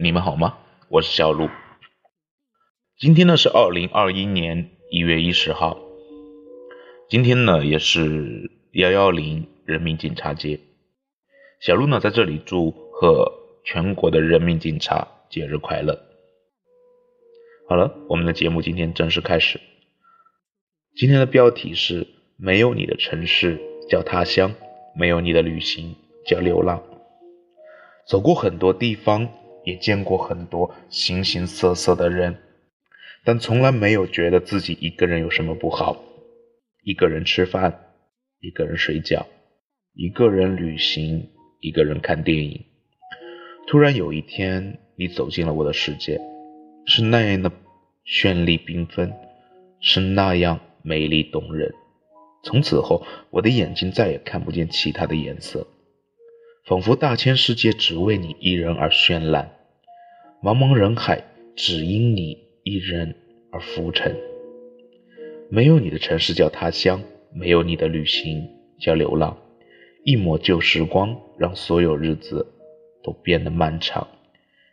你们好吗？我是小鹿。今天呢是二零二一年一月一十号，今天呢也是幺幺零人民警察节。小鹿呢在这里祝贺全国的人民警察节日快乐。好了，我们的节目今天正式开始。今天的标题是：没有你的城市叫他乡，没有你的旅行叫流浪。走过很多地方，也见过很多形形色色的人，但从来没有觉得自己一个人有什么不好。一个人吃饭，一个人睡觉，一个人旅行，一个人看电影。突然有一天，你走进了我的世界，是那样的绚丽缤纷，是那样美丽动人。从此后，我的眼睛再也看不见其他的颜色。仿佛大千世界只为你一人而绚烂，茫茫人海只因你一人而浮沉。没有你的城市叫他乡，没有你的旅行叫流浪。一抹旧时光，让所有日子都变得漫长。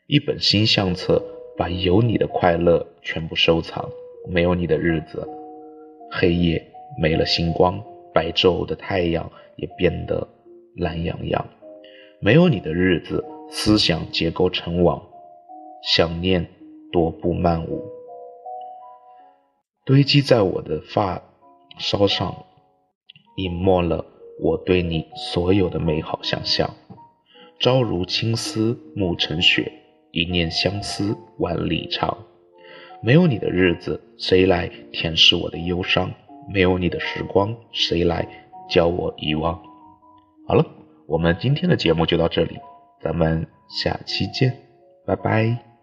一本新相册，把有你的快乐全部收藏。没有你的日子，黑夜没了星光，白昼的太阳也变得懒洋洋。没有你的日子，思想结构成网，想念踱步漫舞，堆积在我的发梢上，隐没了我对你所有的美好想象。朝如青丝暮成雪，一念相思万里长。没有你的日子，谁来填饰我的忧伤？没有你的时光，谁来教我遗忘？好了。我们今天的节目就到这里，咱们下期见，拜拜。